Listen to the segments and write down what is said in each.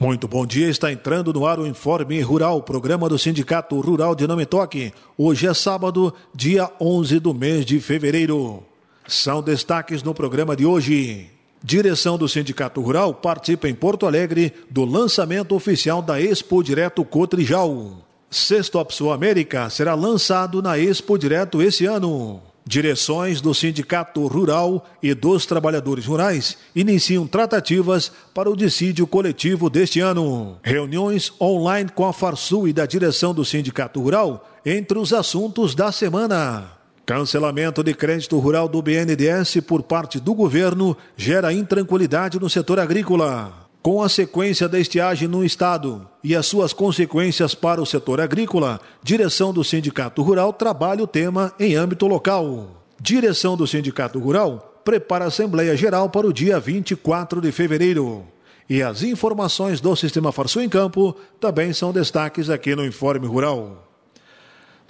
Muito bom dia, está entrando no ar o Informe Rural, programa do Sindicato Rural de Nome Toque. Hoje é sábado, dia 11 do mês de fevereiro. São destaques no programa de hoje. Direção do Sindicato Rural participa em Porto Alegre do lançamento oficial da Expo Direto Cotrijal. Sexto Opso América será lançado na Expo Direto esse ano. Direções do Sindicato Rural e dos Trabalhadores Rurais iniciam tratativas para o dissídio coletivo deste ano. Reuniões online com a Farsul e da direção do Sindicato Rural entre os assuntos da semana. Cancelamento de crédito rural do BNDES por parte do governo gera intranquilidade no setor agrícola. Com a sequência da estiagem no estado e as suas consequências para o setor agrícola, direção do Sindicato Rural trabalha o tema em âmbito local. Direção do Sindicato Rural prepara a Assembleia Geral para o dia 24 de fevereiro. E as informações do Sistema Farsul em Campo também são destaques aqui no Informe Rural.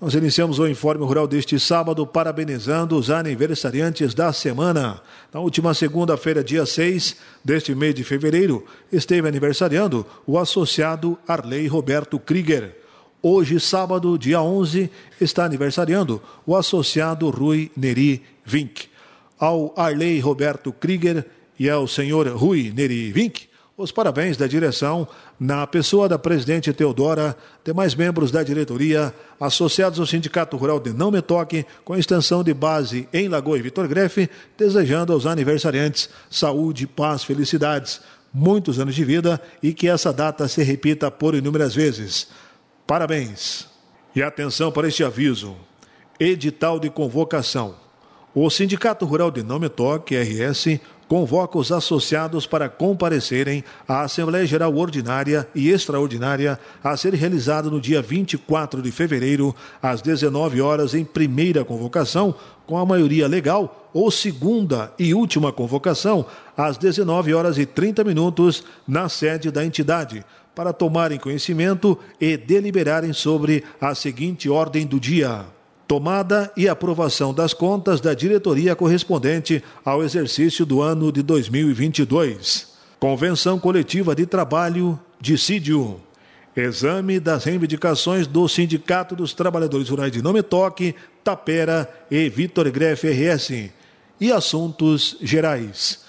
Nós iniciamos o Informe Rural deste sábado parabenizando os aniversariantes da semana. Na última segunda-feira, dia 6 deste mês de fevereiro, esteve aniversariando o associado Arley Roberto Krieger. Hoje, sábado, dia 11, está aniversariando o associado Rui Neri Vink. Ao Arley Roberto Krieger e ao senhor Rui Neri Vink, os parabéns da direção, na pessoa da presidente Teodora, demais membros da diretoria, associados ao Sindicato Rural de Não Me Toque, com extensão de base em Lagoa e Vitor Grefe, desejando aos aniversariantes saúde, paz, felicidades, muitos anos de vida e que essa data se repita por inúmeras vezes. Parabéns! E atenção para este aviso: edital de convocação. O Sindicato Rural de Não Me Toque, RS, convoca os associados para comparecerem à Assembleia Geral Ordinária e Extraordinária a ser realizada no dia 24 de fevereiro, às 19 horas, em primeira convocação, com a maioria legal, ou segunda e última convocação, às 19 horas e 30 minutos, na sede da entidade, para tomarem conhecimento e deliberarem sobre a seguinte ordem do dia tomada e aprovação das contas da diretoria correspondente ao exercício do ano de 2022. Convenção coletiva de trabalho, dissídio. Exame das reivindicações do Sindicato dos Trabalhadores Rurais de Nome Toque, Tapera e Vitor Grefe RS. E assuntos gerais.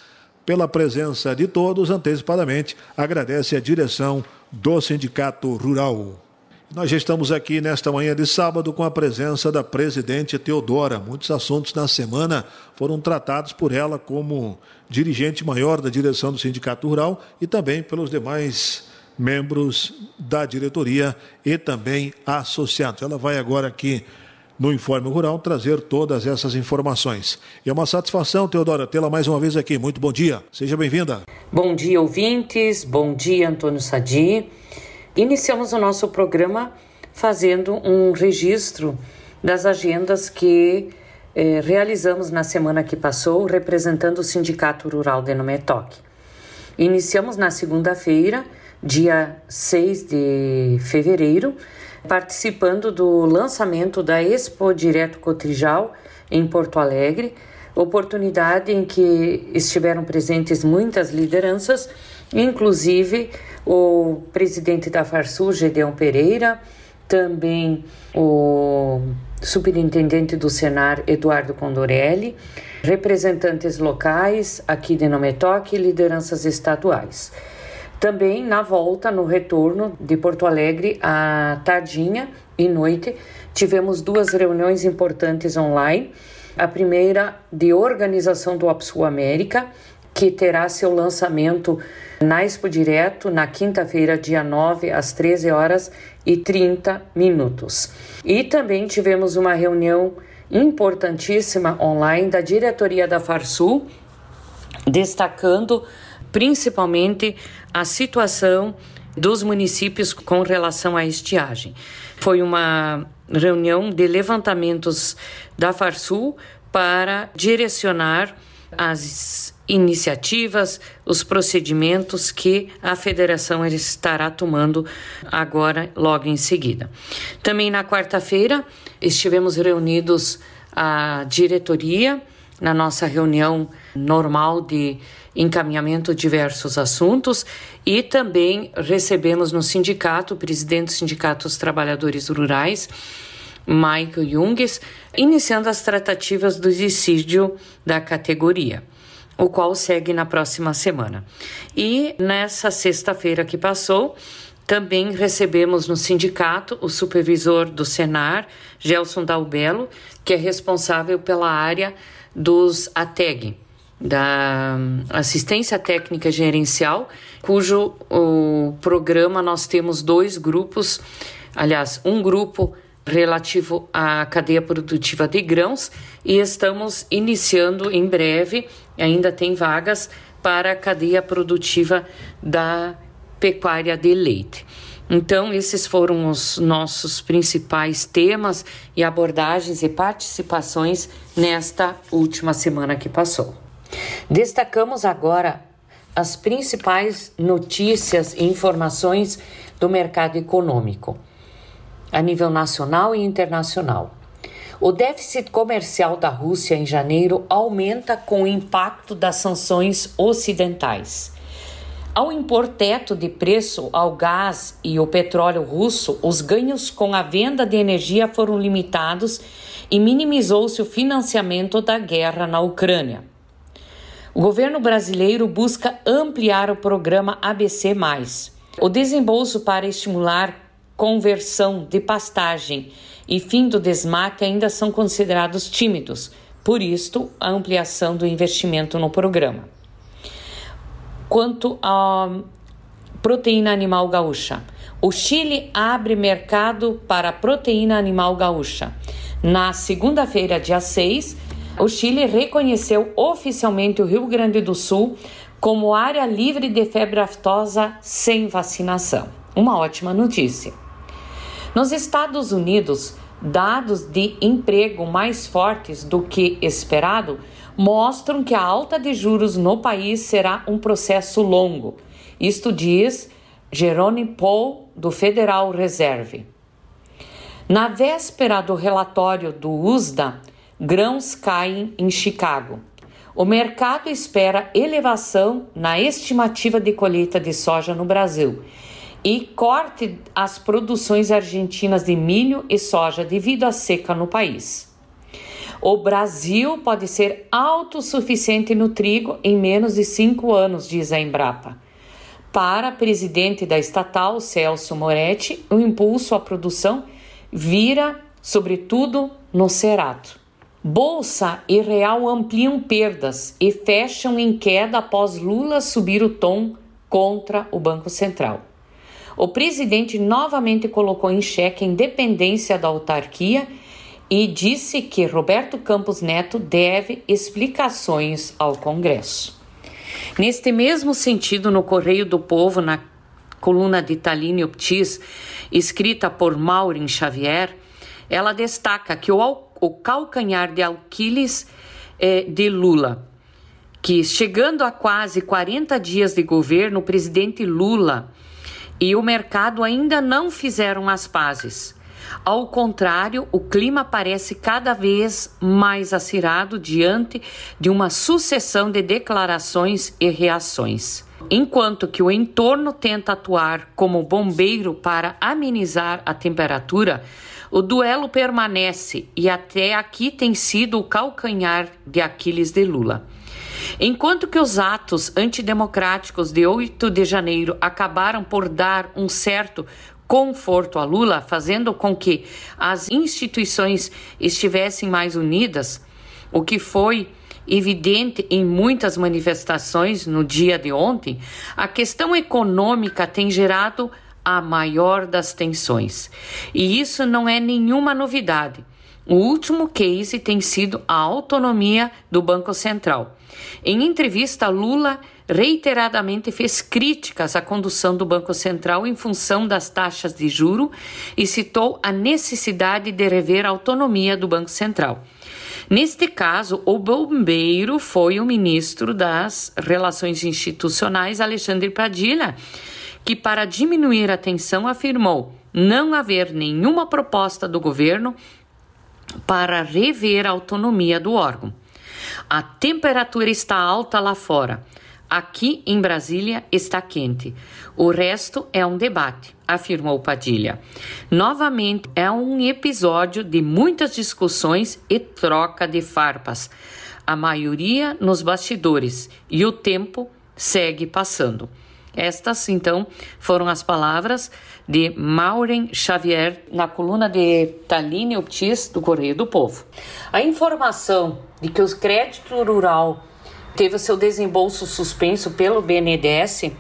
Pela presença de todos, antecipadamente, agradece a direção do Sindicato Rural. Nós já estamos aqui nesta manhã de sábado com a presença da presidente Teodora. Muitos assuntos na semana foram tratados por ela como dirigente maior da direção do Sindicato Rural e também pelos demais membros da diretoria e também associados. Ela vai agora aqui no Informe Rural trazer todas essas informações. E é uma satisfação, Teodora, tê-la mais uma vez aqui. Muito bom dia. Seja bem-vinda. Bom dia, ouvintes. Bom dia, Antônio Sadi. Iniciamos o nosso programa fazendo um registro das agendas que eh, realizamos na semana que passou, representando o Sindicato Rural de Nometoque. Iniciamos na segunda-feira, dia 6 de fevereiro, participando do lançamento da Expo Direto Cotrijal em Porto Alegre, oportunidade em que estiveram presentes muitas lideranças, inclusive o presidente da Farsul, Gedeão Pereira, também o superintendente do Senar, Eduardo Condorelli, representantes locais aqui de Nometoque e lideranças estaduais. Também na volta, no retorno de Porto Alegre, à tardinha e noite, tivemos duas reuniões importantes online. A primeira de organização do Opsul América, que terá seu lançamento na Expo Direto na quinta-feira, dia 9, às 13 horas e 30 minutos. E também tivemos uma reunião importantíssima online da diretoria da Farsul, destacando principalmente a situação dos municípios com relação à estiagem. Foi uma reunião de levantamentos da Farsul para direcionar as iniciativas, os procedimentos que a federação estará tomando agora, logo em seguida. Também na quarta-feira estivemos reunidos a diretoria na nossa reunião normal de encaminhamento de diversos assuntos e também recebemos no sindicato, o presidente do Sindicato dos Trabalhadores Rurais, Michael Junges, iniciando as tratativas do dissídio da categoria, o qual segue na próxima semana. E nessa sexta-feira que passou, também recebemos no sindicato o supervisor do Senar, Gelson Dalbello, que é responsável pela área dos ATEG, da Assistência Técnica Gerencial, cujo programa nós temos dois grupos, aliás, um grupo relativo à cadeia produtiva de grãos e estamos iniciando em breve, ainda tem vagas para a cadeia produtiva da pecuária de leite. Então, esses foram os nossos principais temas e abordagens e participações nesta última semana que passou. Destacamos agora as principais notícias e informações do mercado econômico, a nível nacional e internacional. O déficit comercial da Rússia em janeiro aumenta com o impacto das sanções ocidentais. Ao impor teto de preço ao gás e o petróleo russo, os ganhos com a venda de energia foram limitados e minimizou-se o financiamento da guerra na Ucrânia. O governo brasileiro busca ampliar o programa ABC. O desembolso para estimular conversão de pastagem e fim do desmate ainda são considerados tímidos, por isto, a ampliação do investimento no programa quanto à proteína animal gaúcha. O Chile abre mercado para proteína animal gaúcha. Na segunda-feira, dia 6, o Chile reconheceu oficialmente o Rio Grande do Sul como área livre de febre aftosa sem vacinação. Uma ótima notícia. Nos Estados Unidos, dados de emprego mais fortes do que esperado mostram que a alta de juros no país será um processo longo. Isto diz Jerome Paul, do Federal Reserve. Na véspera do relatório do USDA, grãos caem em Chicago. O mercado espera elevação na estimativa de colheita de soja no Brasil e corte as produções argentinas de milho e soja devido à seca no país. O Brasil pode ser autossuficiente no trigo em menos de cinco anos, diz a Embrapa. Para presidente da estatal, Celso Moretti, o impulso à produção vira, sobretudo, no Cerato. Bolsa e real ampliam perdas e fecham em queda após Lula subir o tom contra o Banco Central. O presidente novamente colocou em xeque a independência da autarquia e disse que Roberto Campos Neto deve explicações ao Congresso. Neste mesmo sentido, no Correio do Povo, na coluna de Taline Optis, escrita por Maureen Xavier, ela destaca que o, o calcanhar de Aquiles é, de Lula, que chegando a quase 40 dias de governo, o presidente Lula e o mercado ainda não fizeram as pazes. Ao contrário, o clima parece cada vez mais acirrado diante de uma sucessão de declarações e reações. Enquanto que o entorno tenta atuar como bombeiro para amenizar a temperatura, o duelo permanece e até aqui tem sido o calcanhar de Aquiles de Lula. Enquanto que os atos antidemocráticos de 8 de janeiro acabaram por dar um certo conforto a Lula, fazendo com que as instituições estivessem mais unidas, o que foi evidente em muitas manifestações no dia de ontem, a questão econômica tem gerado a maior das tensões. E isso não é nenhuma novidade. O último case tem sido a autonomia do Banco Central. Em entrevista, Lula reiteradamente fez críticas à condução do Banco Central em função das taxas de juro e citou a necessidade de rever a autonomia do Banco Central. Neste caso, o bombeiro foi o ministro das Relações Institucionais, Alexandre Padilha, que, para diminuir a tensão, afirmou não haver nenhuma proposta do governo para rever a autonomia do órgão. A temperatura está alta lá fora. Aqui em Brasília está quente. O resto é um debate, afirmou Padilha. Novamente, é um episódio de muitas discussões e troca de farpas. A maioria nos bastidores e o tempo segue passando. Estas, então, foram as palavras de Maureen Xavier na coluna de Taline Optis do Correio do Povo. A informação de que o crédito rural teve o seu desembolso suspenso pelo BNDES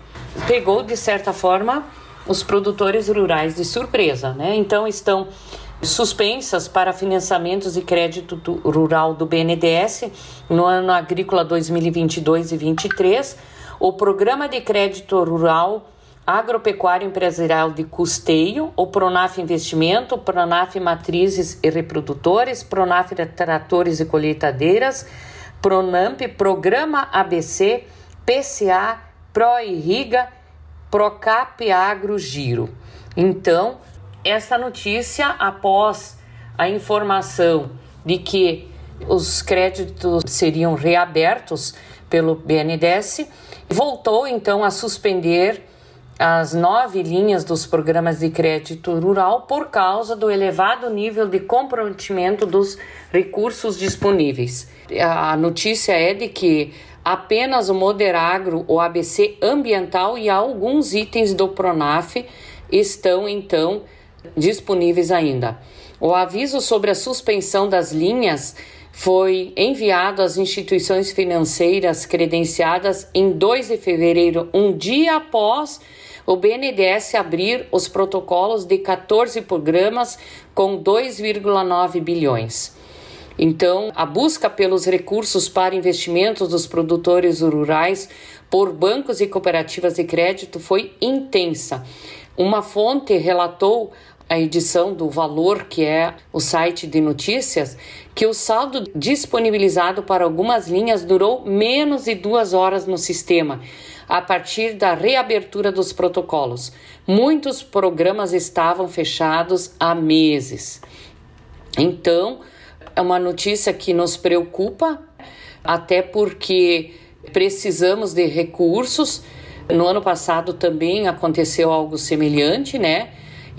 pegou, de certa forma, os produtores rurais de surpresa, né? Então, estão suspensas para financiamentos e crédito rural do BNDES no ano agrícola 2022 e 2023, o Programa de Crédito Rural Agropecuário Empresarial de Custeio, o Pronaf Investimento, Pronaf Matrizes e Reprodutores, Pronaf Tratores e Colheitadeiras, Pronamp, Programa ABC, PCA, ProIrriga, Procap Agro Giro. Então, essa notícia, após a informação de que os créditos seriam reabertos pelo BNDES, voltou então a suspender as nove linhas dos programas de crédito rural por causa do elevado nível de comprometimento dos recursos disponíveis. A notícia é de que apenas o Moderagro, o ABC ambiental e alguns itens do Pronaf estão então disponíveis ainda. O aviso sobre a suspensão das linhas foi enviado às instituições financeiras credenciadas em 2 de fevereiro, um dia após o BNDES abrir os protocolos de 14 programas com 2,9 bilhões. Então, a busca pelos recursos para investimentos dos produtores rurais por bancos e cooperativas de crédito foi intensa. Uma fonte relatou a edição do Valor, que é o site de notícias, que o saldo disponibilizado para algumas linhas durou menos de duas horas no sistema, a partir da reabertura dos protocolos. Muitos programas estavam fechados há meses. Então, é uma notícia que nos preocupa, até porque precisamos de recursos. No ano passado também aconteceu algo semelhante, né?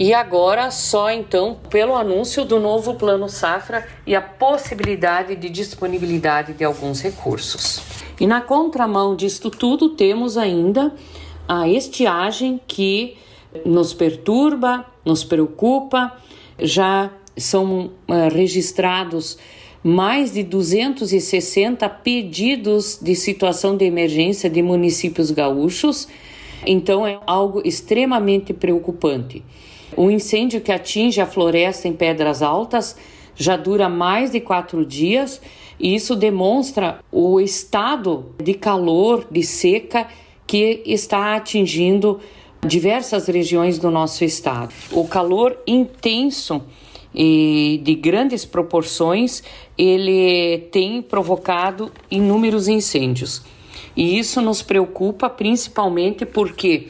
E agora só então pelo anúncio do novo Plano Safra e a possibilidade de disponibilidade de alguns recursos. E na contramão disto tudo, temos ainda a estiagem que nos perturba, nos preocupa. Já são uh, registrados mais de 260 pedidos de situação de emergência de municípios gaúchos. Então é algo extremamente preocupante. O incêndio que atinge a floresta em Pedras Altas já dura mais de quatro dias e isso demonstra o estado de calor, de seca que está atingindo diversas regiões do nosso estado. O calor intenso e de grandes proporções, ele tem provocado inúmeros incêndios. E isso nos preocupa principalmente porque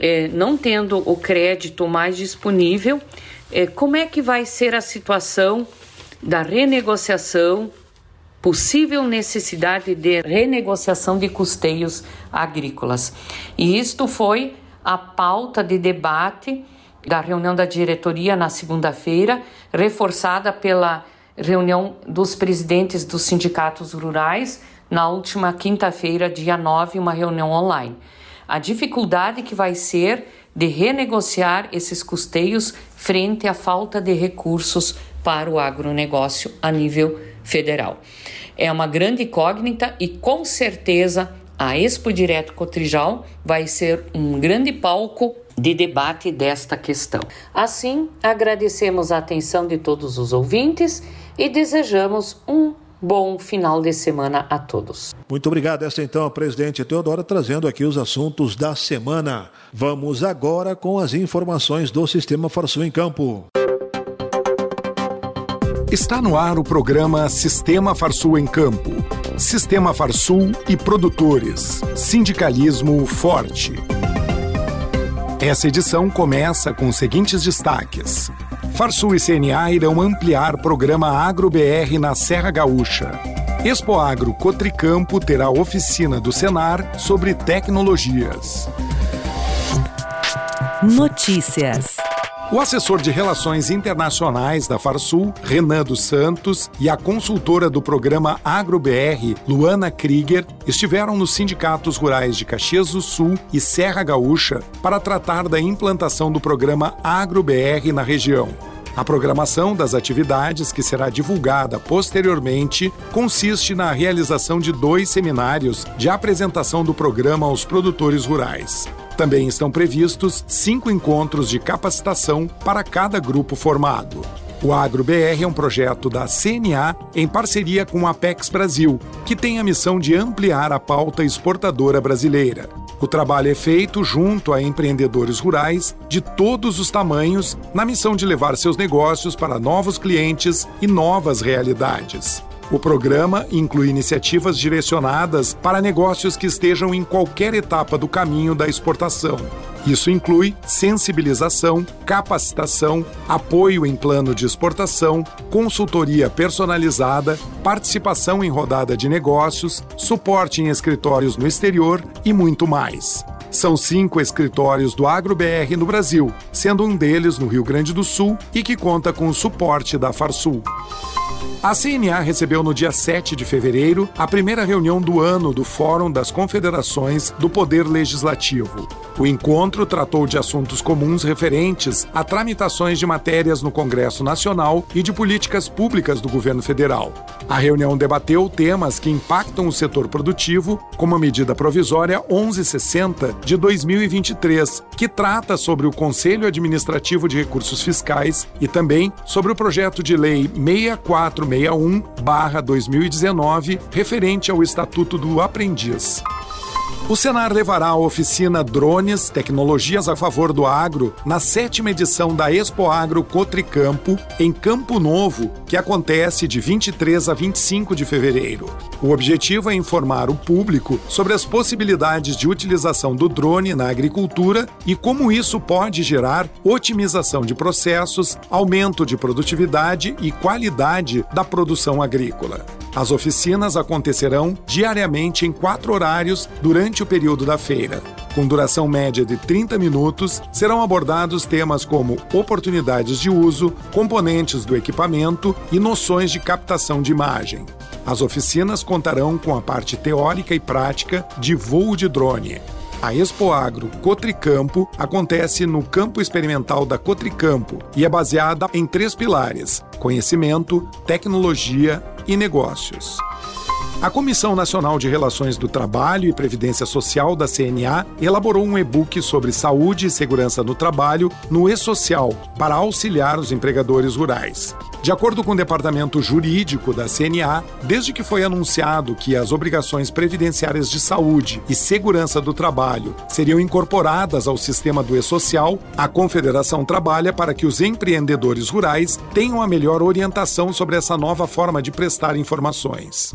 é, não tendo o crédito mais disponível, é, como é que vai ser a situação da renegociação, possível necessidade de renegociação de custeios agrícolas? E isto foi a pauta de debate da reunião da diretoria na segunda-feira, reforçada pela reunião dos presidentes dos sindicatos rurais na última quinta-feira, dia 9, uma reunião online a dificuldade que vai ser de renegociar esses custeios frente à falta de recursos para o agronegócio a nível federal. É uma grande incógnita e com certeza a Expo Direto Cotrijal vai ser um grande palco de debate desta questão. Assim, agradecemos a atenção de todos os ouvintes e desejamos um Bom final de semana a todos. Muito obrigado. Esta então a presidente Teodora trazendo aqui os assuntos da semana. Vamos agora com as informações do Sistema Farsul em Campo. Está no ar o programa Sistema Farsul em Campo. Sistema Farsul e produtores. Sindicalismo forte. Essa edição começa com os seguintes destaques. Farsul e CNA irão ampliar programa AgroBR na Serra Gaúcha. Expo Agro Cotricampo terá oficina do Senar sobre tecnologias. Notícias. O assessor de Relações Internacionais da Farsul, Renan dos Santos, e a consultora do programa AgroBR, Luana Krieger, estiveram nos sindicatos rurais de Caxias do Sul e Serra Gaúcha para tratar da implantação do programa AgroBR na região. A programação das atividades, que será divulgada posteriormente, consiste na realização de dois seminários de apresentação do programa aos produtores rurais. Também estão previstos cinco encontros de capacitação para cada grupo formado. O AgroBR é um projeto da CNA em parceria com a Apex Brasil, que tem a missão de ampliar a pauta exportadora brasileira. O trabalho é feito junto a empreendedores rurais de todos os tamanhos, na missão de levar seus negócios para novos clientes e novas realidades. O programa inclui iniciativas direcionadas para negócios que estejam em qualquer etapa do caminho da exportação. Isso inclui sensibilização, capacitação, apoio em plano de exportação, consultoria personalizada, participação em rodada de negócios, suporte em escritórios no exterior e muito mais. São cinco escritórios do AgroBR no Brasil, sendo um deles no Rio Grande do Sul e que conta com o suporte da Farsul. A CNA recebeu no dia 7 de fevereiro a primeira reunião do ano do Fórum das Confederações do Poder Legislativo. O encontro tratou de assuntos comuns referentes a tramitações de matérias no Congresso Nacional e de políticas públicas do governo federal. A reunião debateu temas que impactam o setor produtivo, como a medida provisória 1160 de 2023, que trata sobre o Conselho Administrativo de Recursos Fiscais e também sobre o projeto de lei 6461-2019, referente ao Estatuto do Aprendiz. O Senar levará a oficina Drones, Tecnologias a Favor do Agro, na sétima edição da Expo Agro Cotricampo, em Campo Novo, que acontece de 23 a 25 de fevereiro. O objetivo é informar o público sobre as possibilidades de utilização do drone na agricultura e como isso pode gerar otimização de processos, aumento de produtividade e qualidade da produção agrícola. As oficinas acontecerão diariamente em quatro horários durante o período da feira. Com duração média de 30 minutos, serão abordados temas como oportunidades de uso, componentes do equipamento e noções de captação de imagem. As oficinas contarão com a parte teórica e prática de voo de drone. A Expo Agro Cotricampo acontece no campo experimental da Cotricampo e é baseada em três pilares: conhecimento, tecnologia e negócios. A Comissão Nacional de Relações do Trabalho e Previdência Social da CNA elaborou um e-book sobre saúde e segurança no trabalho no e-social para auxiliar os empregadores rurais. De acordo com o departamento jurídico da CNA, desde que foi anunciado que as obrigações previdenciárias de saúde e segurança do trabalho seriam incorporadas ao sistema do e-social, a Confederação trabalha para que os empreendedores rurais tenham a melhor orientação sobre essa nova forma de prestar informações.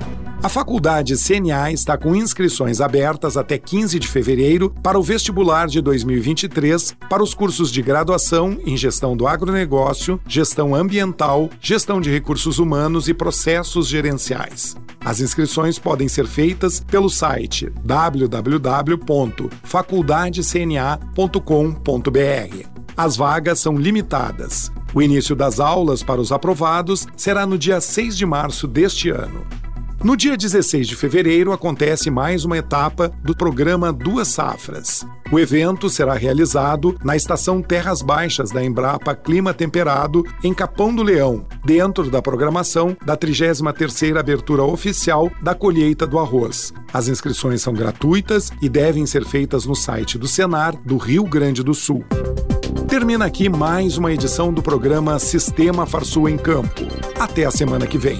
a faculdade CNA está com inscrições abertas até 15 de fevereiro para o vestibular de 2023 para os cursos de graduação em Gestão do Agronegócio, Gestão Ambiental, Gestão de Recursos Humanos e Processos Gerenciais. As inscrições podem ser feitas pelo site www.faculdadecna.com.br. As vagas são limitadas. O início das aulas para os aprovados será no dia 6 de março deste ano. No dia 16 de fevereiro acontece mais uma etapa do programa Duas Safras. O evento será realizado na estação Terras Baixas da Embrapa Clima Temperado, em Capão do Leão, dentro da programação da 33ª abertura oficial da colheita do arroz. As inscrições são gratuitas e devem ser feitas no site do Senar do Rio Grande do Sul. Termina aqui mais uma edição do programa Sistema Farsul em Campo. Até a semana que vem.